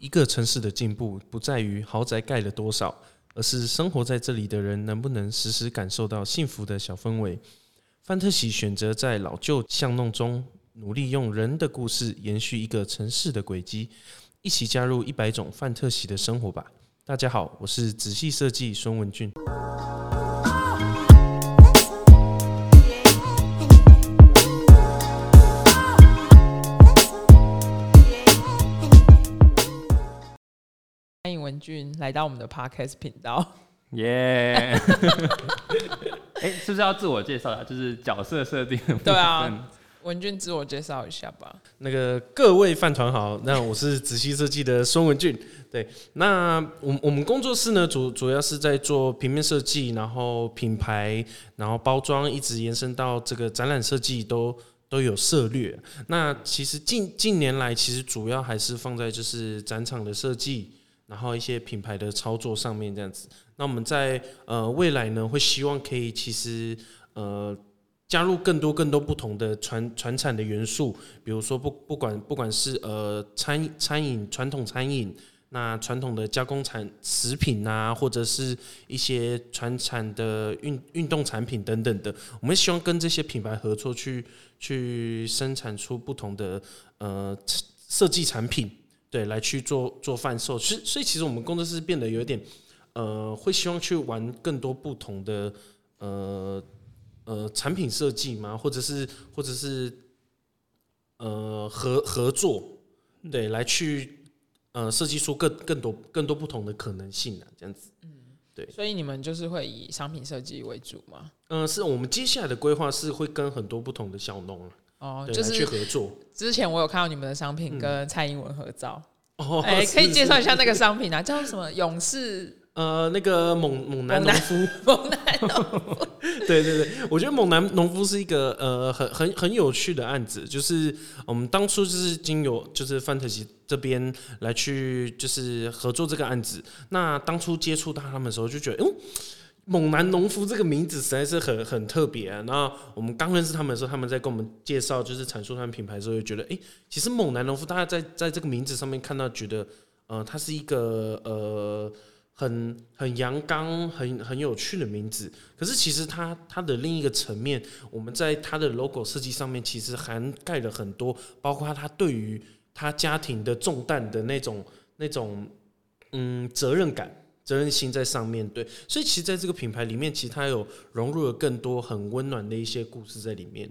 一个城市的进步不在于豪宅盖了多少，而是生活在这里的人能不能时时感受到幸福的小氛围。范特喜选择在老旧巷弄中努力用人的故事延续一个城市的轨迹，一起加入一百种范特喜的生活吧。大家好，我是仔细设计孙文俊。俊来到我们的 Podcast 频道。耶！哎，是不是要自我介绍啊？就是角色设定。对啊，文俊自我介绍一下吧。那个各位饭团好，那我是仔细设计的孙文俊。对，那我我们工作室呢，主主要是在做平面设计，然后品牌，然后包装，一直延伸到这个展览设计都都有涉略。那其实近近年来，其实主要还是放在就是展场的设计。然后一些品牌的操作上面这样子，那我们在呃未来呢，会希望可以其实呃加入更多更多不同的传传产的元素，比如说不不管不管是呃餐餐饮传统餐饮，那传统的加工产食品啊，或者是一些传产的运运动产品等等的，我们希望跟这些品牌合作去去生产出不同的呃设计产品。对，来去做做贩售，所以所以其实我们工作室变得有点，呃，会希望去玩更多不同的呃呃产品设计嘛，或者是或者是呃合合作，对，来去呃设计出更更多更多不同的可能性啊，这样子，嗯，对，所以你们就是会以商品设计为主吗？嗯、呃，是我们接下来的规划是会跟很多不同的小农哦，就是去合作。之前我有看到你们的商品跟蔡英文合照，哦，哎，可以介绍一下那个商品啊？叫什么？勇士？呃，那个猛猛男农夫，猛男农夫。对对对，我觉得猛男农夫是一个呃很很很有趣的案子，就是我们当初就是经由就是范特喜这边来去就是合作这个案子。那当初接触到他们的时候，就觉得嗯。猛男农夫这个名字实在是很很特别啊。那我们刚认识他们的时候，他们在跟我们介绍，就是阐述他们品牌的时候，就觉得，哎，其实猛男农夫，大家在在这个名字上面看到，觉得，呃，他是一个呃很很阳刚、很很有趣的名字。可是其实他他的另一个层面，我们在他的 logo 设计上面，其实涵盖了很多，包括他对于他家庭的重担的那种那种嗯责任感。责任心在上面对，所以其实在这个品牌里面，其实它有融入了更多很温暖的一些故事在里面。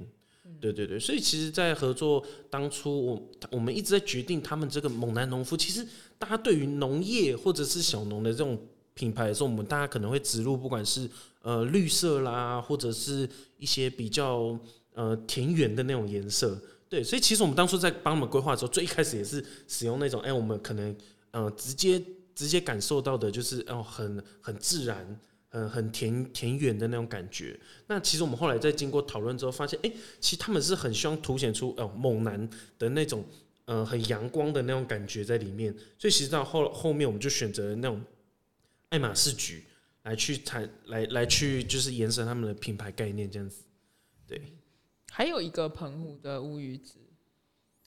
对对对，所以其实，在合作当初，我我们一直在决定他们这个猛男农夫。其实，大家对于农业或者是小农的这种品牌的时候，我们大家可能会植入，不管是呃绿色啦，或者是一些比较呃田园的那种颜色。对，所以其实我们当初在帮他们规划的时候，最一开始也是使用那种，哎，我们可能呃直接。直接感受到的就是哦，很很自然，很很田田园的那种感觉。那其实我们后来在经过讨论之后，发现，哎，其实他们是很希望凸显出哦猛男的那种，呃，很阳光的那种感觉在里面。所以其实到后后面，我们就选择了那种爱马仕橘来去谈，来来去就是延伸他们的品牌概念这样子。对，还有一个澎湖的乌鱼子，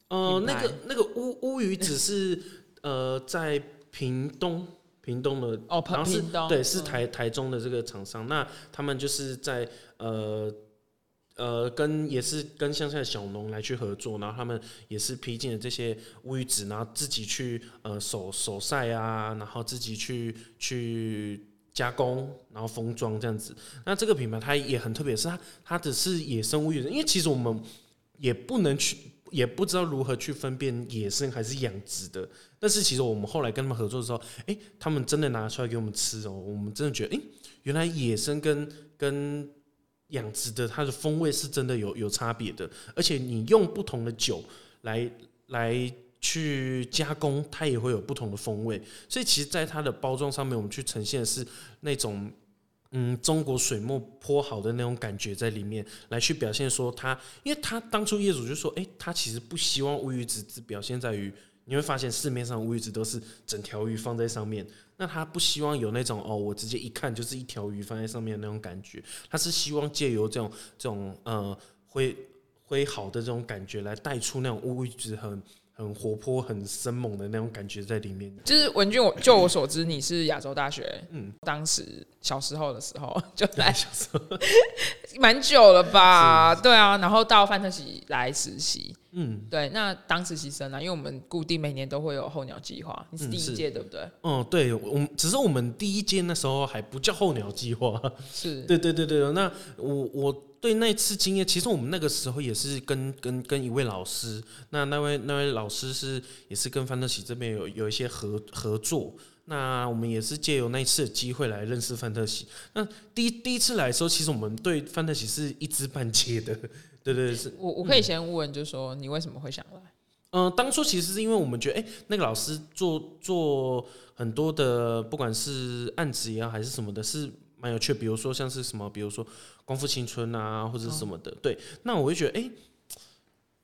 呃，那个那个乌乌鱼子是呃在。屏东，屏东的哦，然后是对，是台台中的这个厂商，那他们就是在呃呃跟也是跟乡下的小农来去合作，然后他们也是批进了这些乌鱼子，然后自己去呃手手晒啊，然后自己去去加工，然后封装这样子。那这个品牌它也很特别，是它它只是野生乌鱼子，因为其实我们也不能去。也不知道如何去分辨野生还是养殖的，但是其实我们后来跟他们合作的时候，哎，他们真的拿出来给我们吃哦，我们真的觉得，哎，原来野生跟跟养殖的它的风味是真的有有差别的，而且你用不同的酒来来去加工，它也会有不同的风味，所以其实，在它的包装上面，我们去呈现的是那种。嗯，中国水墨泼好的那种感觉在里面，来去表现说他，因为他当初业主就说，哎、欸，他其实不希望乌鱼子只表现在于，你会发现市面上乌鱼子都是整条鱼放在上面，那他不希望有那种哦，我直接一看就是一条鱼放在上面的那种感觉，他是希望借由这种这种呃挥挥好的这种感觉来带出那种乌鱼子很很很活泼、很生猛的那种感觉在里面。就是文俊，我就我所知，你是亚洲大学，嗯，当时小时候的时候就来，小时候 蛮久了吧？对啊，然后到范特喜来实习，嗯，对，那当实习生呢、啊，因为我们固定每年都会有候鸟计划，你是第一届、嗯、对不对？嗯，对，我们只是我们第一届那时候还不叫候鸟计划，是 对对对对，那我我。对那次经验，其实我们那个时候也是跟跟跟一位老师，那那位那位老师是也是跟范特喜这边有有一些合合作，那我们也是借由那一次的机会来认识范特喜。那第一第一次来的时候，其实我们对范特喜是一知半解的，对对对，是。我我可以先问，就是说你为什么会想来？嗯、呃，当初其实是因为我们觉得，哎，那个老师做做很多的，不管是案子也好还是什么的，是。蛮有趣，比如说像是什么，比如说光复青春啊，或者是什么的，哦、对。那我会觉得，哎、欸，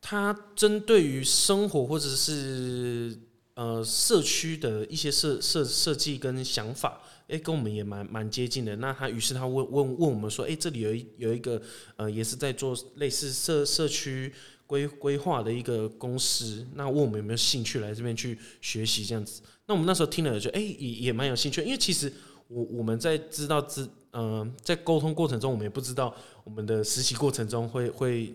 他针对于生活或者是呃社区的一些设设设计跟想法，哎、跟我们也蛮蛮接近的。那他于是他问问问我们说，哎、这里有一有一个呃，也是在做类似社社区规规划的一个公司，那问我们有没有兴趣来这边去学习这样子。那我们那时候听了就，哎、也也蛮有兴趣，因为其实。我我们在知道知嗯、在沟通过程中，我们也不知道我们的实习过程中会会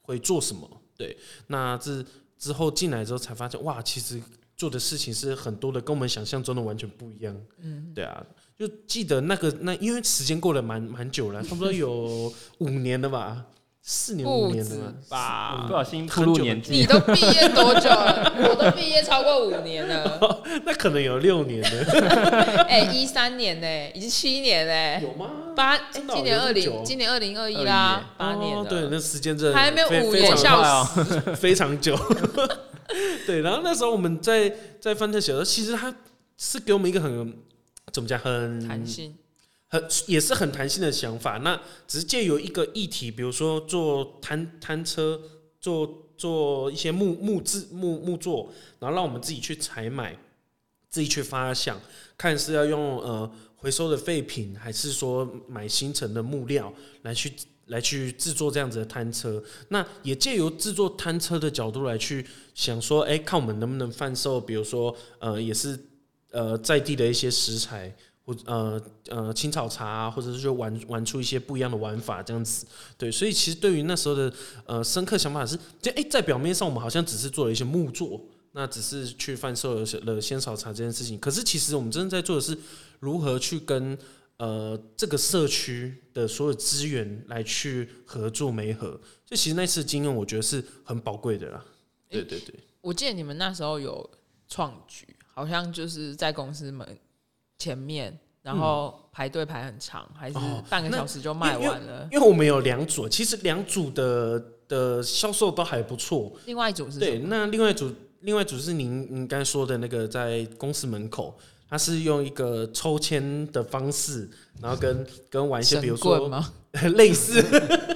会做什么。对，那之之后进来之后才发现，哇，其实做的事情是很多的，跟我们想象中的完全不一样。嗯，对啊，就记得那个那因为时间过了蛮蛮久了，差不多有五年了吧。四年五年了吧？不小心步入年纪。你都毕业多久了？我都毕业超过五年了。那可能有六年了。哎，一三年呢，已经七年嘞。有吗？八，今年二零，今年二零二一啦，八年了。对，那时间真的还没五年，笑死，非常久。对，然后那时候我们在在翻特写的时候，其实他是给我们一个很怎么讲，很弹性。很也是很弹性的想法，那只是借由一个议题，比如说做摊摊车，做做一些木木质木木作，然后让我们自己去采买，自己去发想，看是要用呃回收的废品，还是说买新成的木料来去来去制作这样子的摊车。那也借由制作摊车的角度来去想说，哎，看我们能不能贩售，比如说呃也是呃在地的一些食材。或呃呃，青草茶啊，或者是就玩玩出一些不一样的玩法，这样子，对，所以其实对于那时候的呃深刻想法是，就哎，在表面上我们好像只是做了一些木作，那只是去贩售了仙草茶这件事情，可是其实我们真的在做的是如何去跟呃这个社区的所有资源来去合作媒合，所以其实那次经验我觉得是很宝贵的啦。对对对，我记得你们那时候有创举，好像就是在公司门。前面，然后排队排很长，嗯、还是半个小时就卖完了。因为，因为我们有两组，其实两组的的销售都还不错。另外一组是对，那另外一组，另外一组是您您刚才说的那个在公司门口，他是用一个抽签的方式，然后跟 跟玩一些，比如说 类似，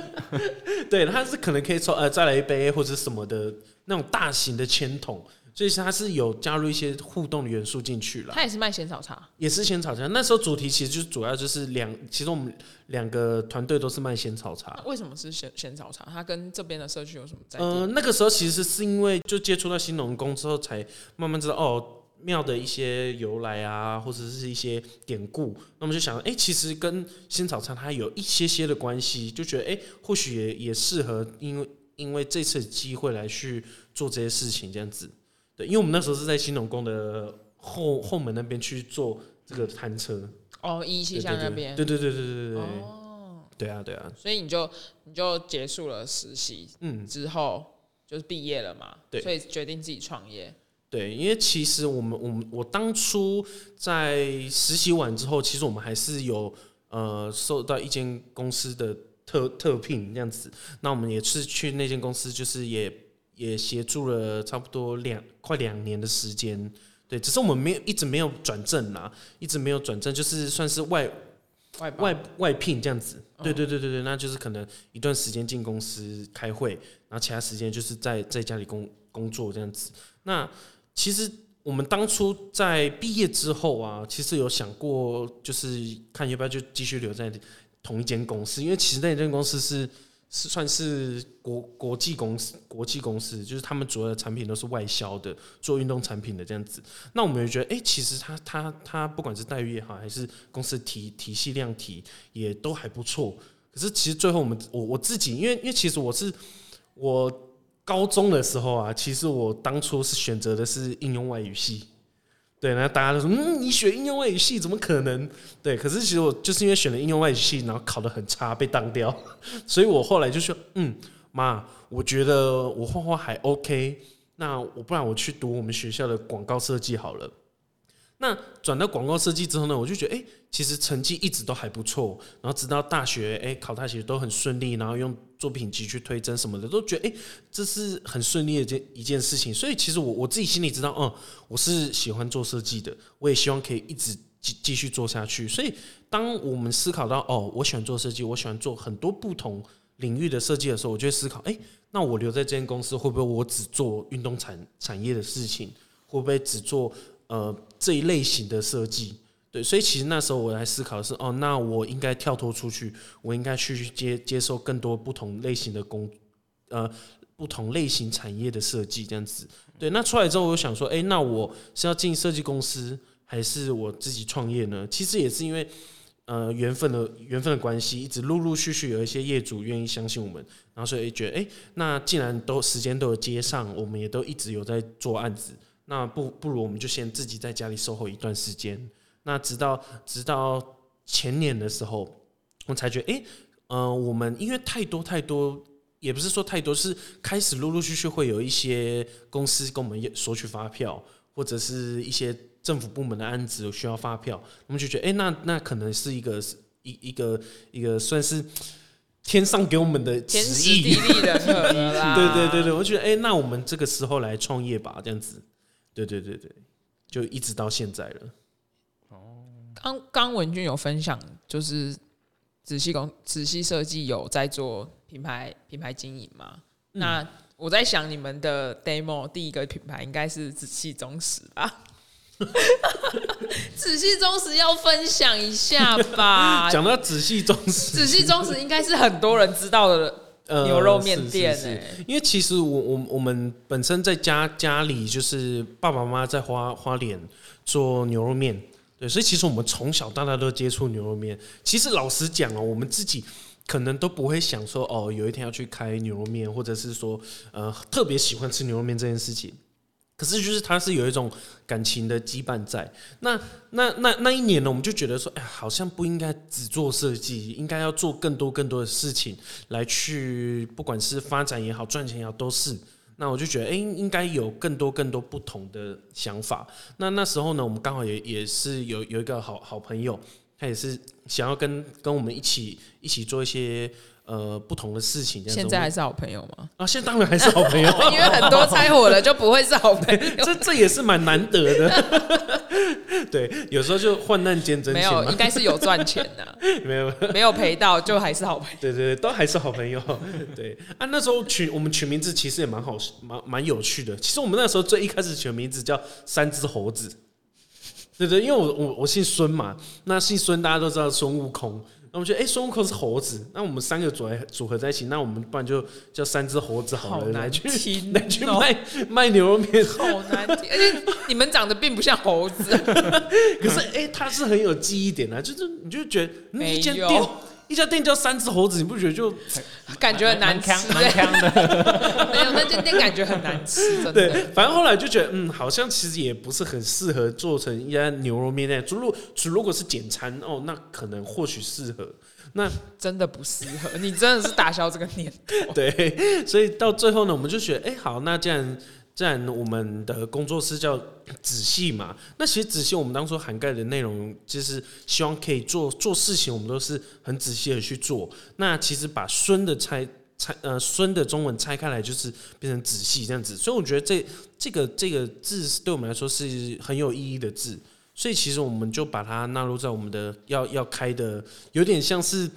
对，他是可能可以抽呃再来一杯或者什么的那种大型的签筒。所以他是有加入一些互动的元素进去了。他也是卖仙草茶，也是仙草茶。那时候主题其实就主要就是两，其实我们两个团队都是卖仙草茶。为什么是仙仙草茶？它跟这边的社区有什么在？呃，那个时候其实是因为就接触到新农工之后，才慢慢知道哦庙的一些由来啊，或者是一些典故。那么就想，哎、欸，其实跟仙草茶它有一些些的关系，就觉得哎、欸，或许也也适合，因为因为这次机会来去做这些事情，这样子。对，因为我们那时候是在新农宫的后后门那边去做这个摊车哦，一七巷那边，对对对对对对对，哦，对啊对啊，所以你就你就结束了实习，嗯，之后就是毕业了嘛，对，所以决定自己创业。对，因为其实我们我们我当初在实习完之后，其实我们还是有呃受到一间公司的特特聘这样子，那我们也是去那间公司，就是也。也协助了差不多两快两年的时间，对，只是我们没有一直没有转正啦，一直没有转正，就是算是外外外外聘这样子，对对对对对，那就是可能一段时间进公司开会，然后其他时间就是在在家里工工作这样子。那其实我们当初在毕业之后啊，其实有想过，就是看要不要就继续留在同一间公司，因为其实那间公司是。是算是国国际公司，国际公司就是他们主要的产品都是外销的，做运动产品的这样子。那我们也觉得，哎、其实他他他不管是待遇也好，还是公司体体系量体也都还不错。可是其实最后我们我我自己，因为因为其实我是我高中的时候啊，其实我当初是选择的是应用外语系。对，然后大家都说，嗯，你学应用外语系怎么可能？对，可是其实我就是因为选了应用外语系，然后考的很差，被当掉，所以我后来就说，嗯，妈，我觉得我画画还 OK，那我不然我去读我们学校的广告设计好了。那转到广告设计之后呢，我就觉得，哎，其实成绩一直都还不错，然后直到大学，哎，考大学都很顺利，然后用作品集去推甄什么的，都觉得，哎，这是很顺利的一件一件事情。所以其实我我自己心里知道，嗯，我是喜欢做设计的，我也希望可以一直继继续做下去。所以当我们思考到，哦，我喜欢做设计，我喜欢做很多不同领域的设计的时候，我就会思考，哎，那我留在这间公司，会不会我只做运动产产业的事情？会不会只做？呃，这一类型的设计，对，所以其实那时候我来思考的是，哦，那我应该跳脱出去，我应该去接接受更多不同类型的工，呃，不同类型产业的设计这样子。对，那出来之后，我想说，哎，那我是要进设计公司，还是我自己创业呢？其实也是因为，呃，缘分的缘分的关系，一直陆陆续续有一些业主愿意相信我们，然后所以觉得，哎，那既然都时间都有接上，我们也都一直有在做案子。那不不如我们就先自己在家里 SOHO 一段时间，那直到直到前年的时候，我才觉得，哎、欸，呃，我们因为太多太多，也不是说太多，是开始陆陆续续会有一些公司跟我们索取发票，或者是一些政府部门的案子需要发票，我们就觉得，哎、欸，那那可能是一个一一个一个算是天上给我们的天时地利人和啦，对对对对，我觉得，哎、欸，那我们这个时候来创业吧，这样子。对对对对，就一直到现在了。哦，刚刚文君有分享，就是仔细工仔细设计有在做品牌品牌经营嘛？嗯、那我在想，你们的 demo 第一个品牌应该是仔细忠实吧？仔细忠实要分享一下吧。讲到仔细忠实，仔细忠实应该是很多人知道的。牛肉面店哎、欸，因为其实我我我们本身在家家里就是爸爸妈妈在花花莲做牛肉面，对，所以其实我们从小到大都接触牛肉面。其实老实讲哦，我们自己可能都不会想说哦，有一天要去开牛肉面，或者是说呃特别喜欢吃牛肉面这件事情。可是，就是他是有一种感情的羁绊在。那、那、那那一年呢，我们就觉得说，哎，好像不应该只做设计，应该要做更多更多的事情来去，不管是发展也好，赚钱也好，都是。那我就觉得，哎，应该有更多更多不同的想法。那那时候呢，我们刚好也也是有有一个好好朋友，他也是想要跟跟我们一起一起做一些。呃，不同的事情，现在还是好朋友吗？啊，现在当然还是好朋友，因为很多拆伙了就不会是好朋友，这这也是蛮难得的。对，有时候就患难见真情，没有，应该是有赚钱的，没有没有赔到，就还是好朋友。对对对，都还是好朋友。对啊，那时候取我们取名字其实也蛮好，蛮蛮有趣的。其实我们那时候最一开始取的名字叫三只猴子，对对，因为我我我姓孙嘛，那姓孙大家都知道孙悟空。那我们觉得，哎，孙悟空是猴子，那我们三个组合组合在一起，那我们不然就叫三只猴子好了，好难来去来去卖卖牛肉面，好难听，而且你们长得并不像猴子，可是哎，他是很有记忆点的，就是你就觉得那间店。一家店叫三只猴子，你不觉得就感觉很难吃？蛮香的，没有那间店感觉很难吃，真的。对，反正后来就觉得，嗯，好像其实也不是很适合做成一家牛肉面店。如果如果是简餐哦，那可能或许适合。那真的不适合，你真的是打消这个念头。对，所以到最后呢，我们就觉得，哎，好，那。既然我们的工作室叫 仔细嘛，那其实仔细我们当初涵盖的内容，就是希望可以做做事情，我们都是很仔细的去做。那其实把“孙”的拆拆呃“孙”的中文拆开来，就是变成“仔细”这样子。所以我觉得这这个这个字对我们来说是很有意义的字。所以其实我们就把它纳入在我们的要要开的，有点像是。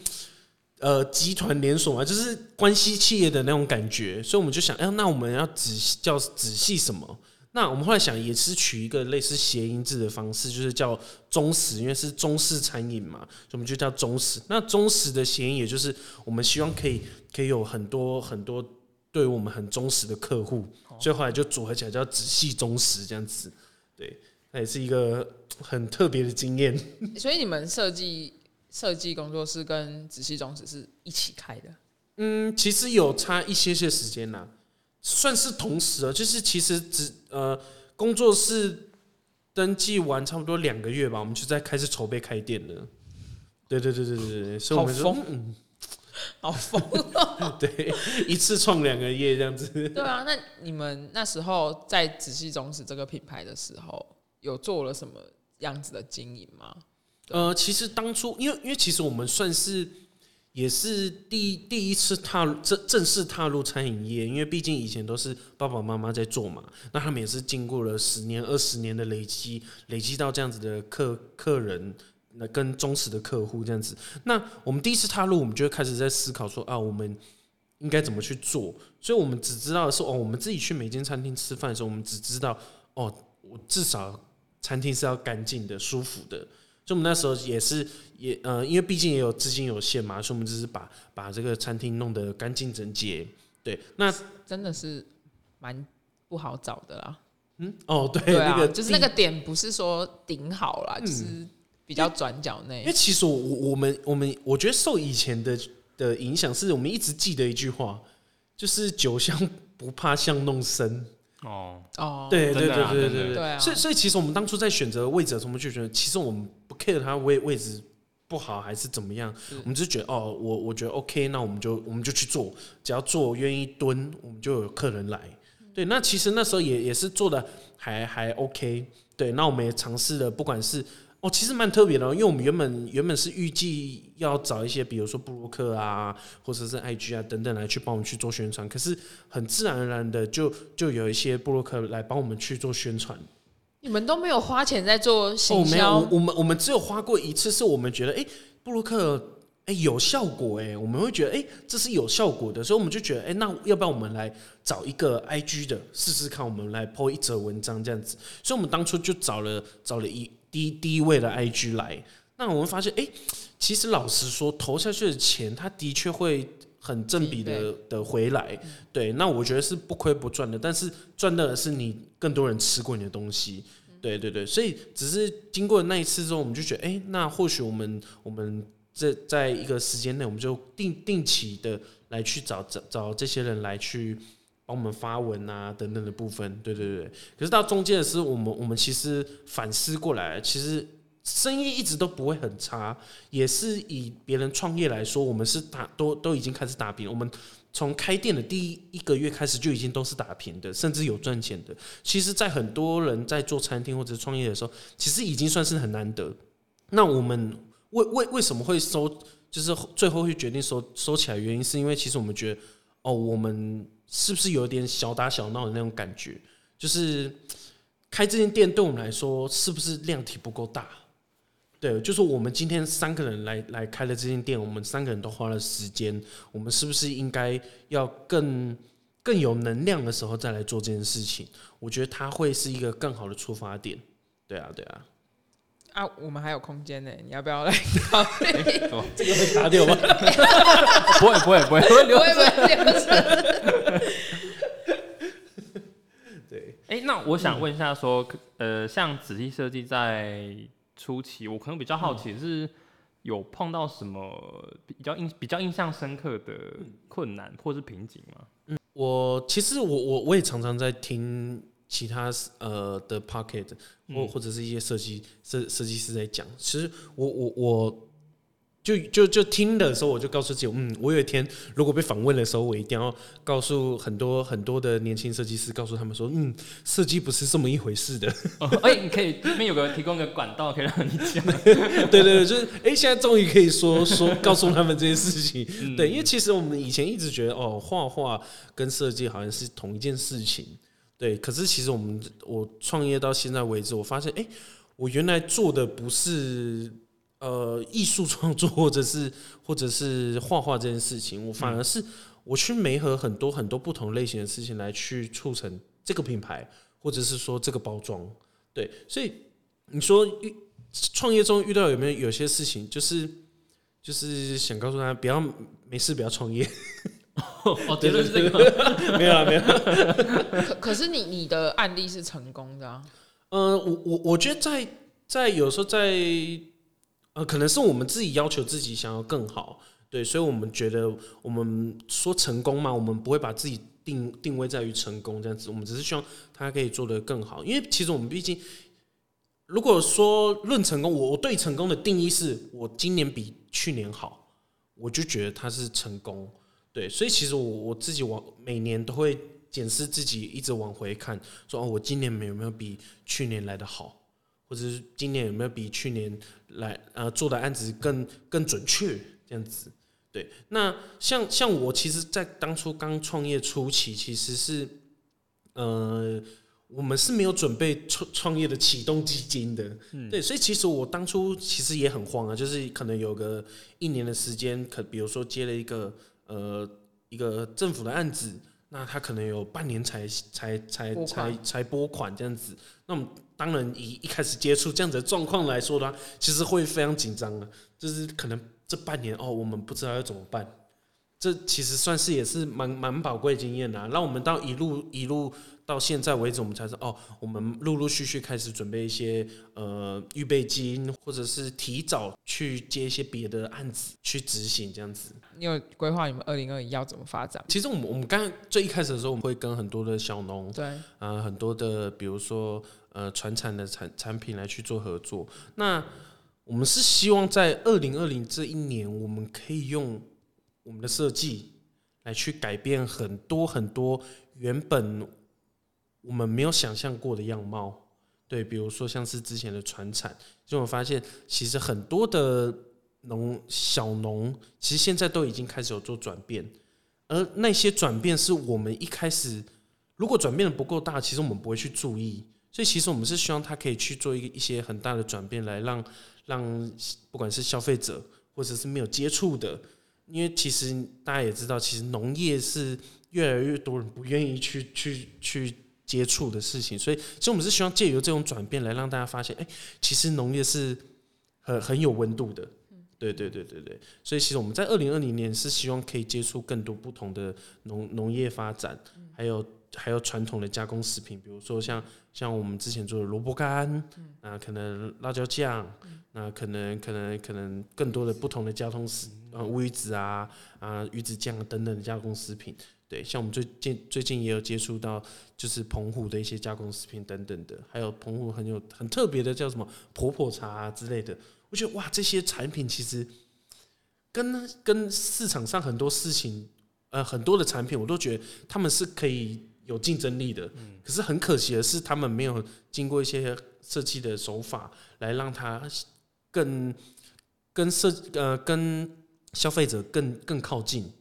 呃，集团连锁嘛，就是关系企业的那种感觉，所以我们就想，哎，那我们要仔细叫仔细什么？那我们后来想，也是取一个类似谐音字的方式，就是叫中实，因为是中式餐饮嘛，所以我们就叫中实。那中实的谐音，也就是我们希望可以可以有很多很多对我们很忠实的客户，所以后来就组合起来叫仔细忠实这样子。对，那也是一个很特别的经验。所以你们设计设计工作室跟仔细种子是一起开的？嗯，其实有差一些些时间呐。算是同时啊，就是其实只呃工作室登记完差不多两个月吧，我们就在开始筹备开店了。对对对对对对，所以我们说，嗯，好疯哦。对，一次创两个月这样子。对啊，那你们那时候在仔细种子这个品牌的时候，有做了什么样子的经营吗？呃，其实当初因为因为其实我们算是。也是第第一次踏入正正式踏入餐饮业，因为毕竟以前都是爸爸妈妈在做嘛，那他们也是经过了十年二十年的累积，累积到这样子的客客人，那跟忠实的客户这样子。那我们第一次踏入，我们就会开始在思考说啊，我们应该怎么去做？所以我们只知道的是哦，我们自己去每间餐厅吃饭的时候，我们只知道哦，我至少餐厅是要干净的、舒服的。所以我们那时候也是也呃，因为毕竟也有资金有限嘛，所以我们只是把把这个餐厅弄得干净整洁。对，那真的是蛮不好找的啦。嗯，哦，对，对啊，那个就是那个点不是说顶好啦，嗯、就是比较转角那。因为其实我我们我们我觉得受以前的的影响，是我们一直记得一句话，就是酒香不怕巷弄深。哦哦，对对对对对对！所以所以其实我们当初在选择位置的时候，我们就觉得其实我们不 care 它位位置不好还是怎么样，我们只是觉得哦，我我觉得 OK，那我们就我们就去做，只要做愿意蹲，我们就有客人来。对，那其实那时候也也是做的还还 OK。对，那我们也尝试了，不管是。哦，其实蛮特别的，因为我们原本原本是预计要找一些，比如说布洛克啊，或者是 IG 啊等等来去帮我们去做宣传，可是很自然而然的就就有一些布洛克来帮我们去做宣传。你们都没有花钱在做行销？我们我们只有花过一次，是我们觉得哎，布洛克哎有效果哎，我们会觉得哎这是有效果的，所以我们就觉得哎，那要不要我们来找一个 IG 的试试看，我们来 po 一则文章这样子，所以我们当初就找了找了一。第一第一位的 IG 来，那我们发现，哎、欸，其实老实说，投下去的钱，它的确会很正比的的回来。对，那我觉得是不亏不赚的，但是赚到的是你更多人吃过你的东西。对对对，所以只是经过那一次之后，我们就觉得，哎、欸，那或许我们我们这在一个时间内，我们就定定期的来去找找找这些人来去。帮我们发文啊，等等的部分，对对对。可是到中间的时候，我们我们其实反思过来，其实生意一直都不会很差，也是以别人创业来说，我们是打都都已经开始打平。我们从开店的第一一个月开始就已经都是打平的，甚至有赚钱的。其实，在很多人在做餐厅或者创业的时候，其实已经算是很难得。那我们为为为什么会收，就是最后会决定收收起来？原因是因为其实我们觉得，哦，我们。是不是有点小打小闹的那种感觉？就是开这间店对我们来说，是不是量体不够大？对，就是我们今天三个人来来开了这间店，我们三个人都花了时间，我们是不是应该要更更有能量的时候再来做这件事情？我觉得它会是一个更好的出发点。对啊，对啊。啊，我们还有空间呢，你要不要来考虑？这个会卡掉吗？不会，不会，不会，不会留着。对，哎，那我想问一下，说，呃，像仔细设计在初期，我可能比较好奇是有碰到什么比较印比较印象深刻的困难或是瓶颈吗？嗯，我其实我我我也常常在听。其他呃的 pocket 或或者是一些设计设设计师在讲，其实我我我就就就听的时候，我就告诉自己，嗯，我有一天如果被访问的时候，我一定要告诉很多很多的年轻设计师，告诉他们说，嗯，设计不是这么一回事的。哎、哦，你可以这边有个提供个管道，可以让你讲。对对对，就是哎、欸，现在终于可以说说告诉他们这些事情。嗯、对，因为其实我们以前一直觉得，哦，画画跟设计好像是同一件事情。对，可是其实我们我创业到现在为止，我发现，哎，我原来做的不是呃艺术创作，或者是或者是画画这件事情，我反而是我去媒合很多很多不同类型的事情来去促成这个品牌，或者是说这个包装，对，所以你说遇创业中遇到有没有有些事情，就是就是想告诉大家不要没事不要创业。哦，结论是这个，没有啊，没有。可可是你你的案例是成功的啊？呃，我我我觉得在在有时候在呃，可能是我们自己要求自己想要更好，对，所以我们觉得我们说成功嘛，我们不会把自己定定位在于成功这样子，我们只是希望他可以做得更好，因为其实我们毕竟如果说论成功，我我对成功的定义是我今年比去年好，我就觉得它是成功。对，所以其实我我自己往每年都会检视自己，一直往回看，说哦，我今年有没有比去年来的好，或者是今年有没有比去年来呃做的案子更更准确这样子。对，那像像我其实，在当初刚创业初期，其实是呃我们是没有准备创创业的启动基金的。嗯，对，所以其实我当初其实也很慌啊，就是可能有个一年的时间，可比如说接了一个。呃，一个政府的案子，那他可能有半年才才才才才拨款这样子。那我们当然以一开始接触这样子的状况来说的话，其实会非常紧张啊。就是可能这半年哦，我们不知道要怎么办。这其实算是也是蛮蛮宝贵经验的，让我们到一路一路。到现在为止，我们才知道哦，我们陆陆续续开始准备一些呃预备金，或者是提早去接一些别的案子去执行这样子。你有规划你们二零二一要怎么发展？其实我们我们刚最一开始的时候，我们会跟很多的小农对啊、呃，很多的比如说呃传产的产产品来去做合作。那我们是希望在二零二零这一年，我们可以用我们的设计来去改变很多很多原本。我们没有想象过的样貌，对，比如说像是之前的传产，就我发现其实很多的农小农，其实现在都已经开始有做转变，而那些转变是我们一开始如果转变的不够大，其实我们不会去注意，所以其实我们是希望他可以去做一个一些很大的转变，来让让不管是消费者或者是没有接触的，因为其实大家也知道，其实农业是越来越多人不愿意去去去。接触的事情，所以其实我们是希望借由这种转变来让大家发现，哎、其实农业是很很有温度的，对对对对对。所以其实我们在二零二零年是希望可以接触更多不同的农农业发展，还有还有传统的加工食品，比如说像像我们之前做的萝卜干，啊，可能辣椒酱，那可能可能可能更多的不同的加工食，呃，乌鱼子啊啊鱼子酱等等的加工食品。对，像我们最近最近也有接触到，就是澎湖的一些加工食品等等的，还有澎湖很有很特别的叫什么婆婆茶啊之类的。我觉得哇，这些产品其实跟跟市场上很多事情，呃，很多的产品，我都觉得他们是可以有竞争力的。可是很可惜的是，他们没有经过一些设计的手法来让它更跟设呃跟消费者更更靠近。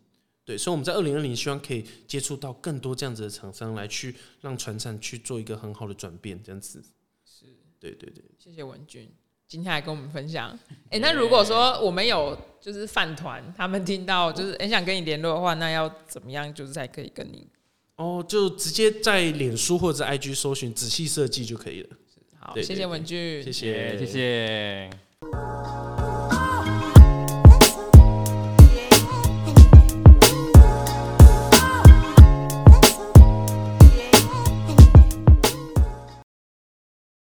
对，所以我们在二零二零希望可以接触到更多这样子的厂商，来去让传产去做一个很好的转变，这样子。是，对对对。谢谢文君今天来跟我们分享。哎、欸，那如果说我们有就是饭团，他们听到就是很想跟你联络的话，那要怎么样就是才可以跟你？哦，就直接在脸书或者 IG 搜寻“仔细设计”就可以了。好，谢谢文具，谢谢谢谢。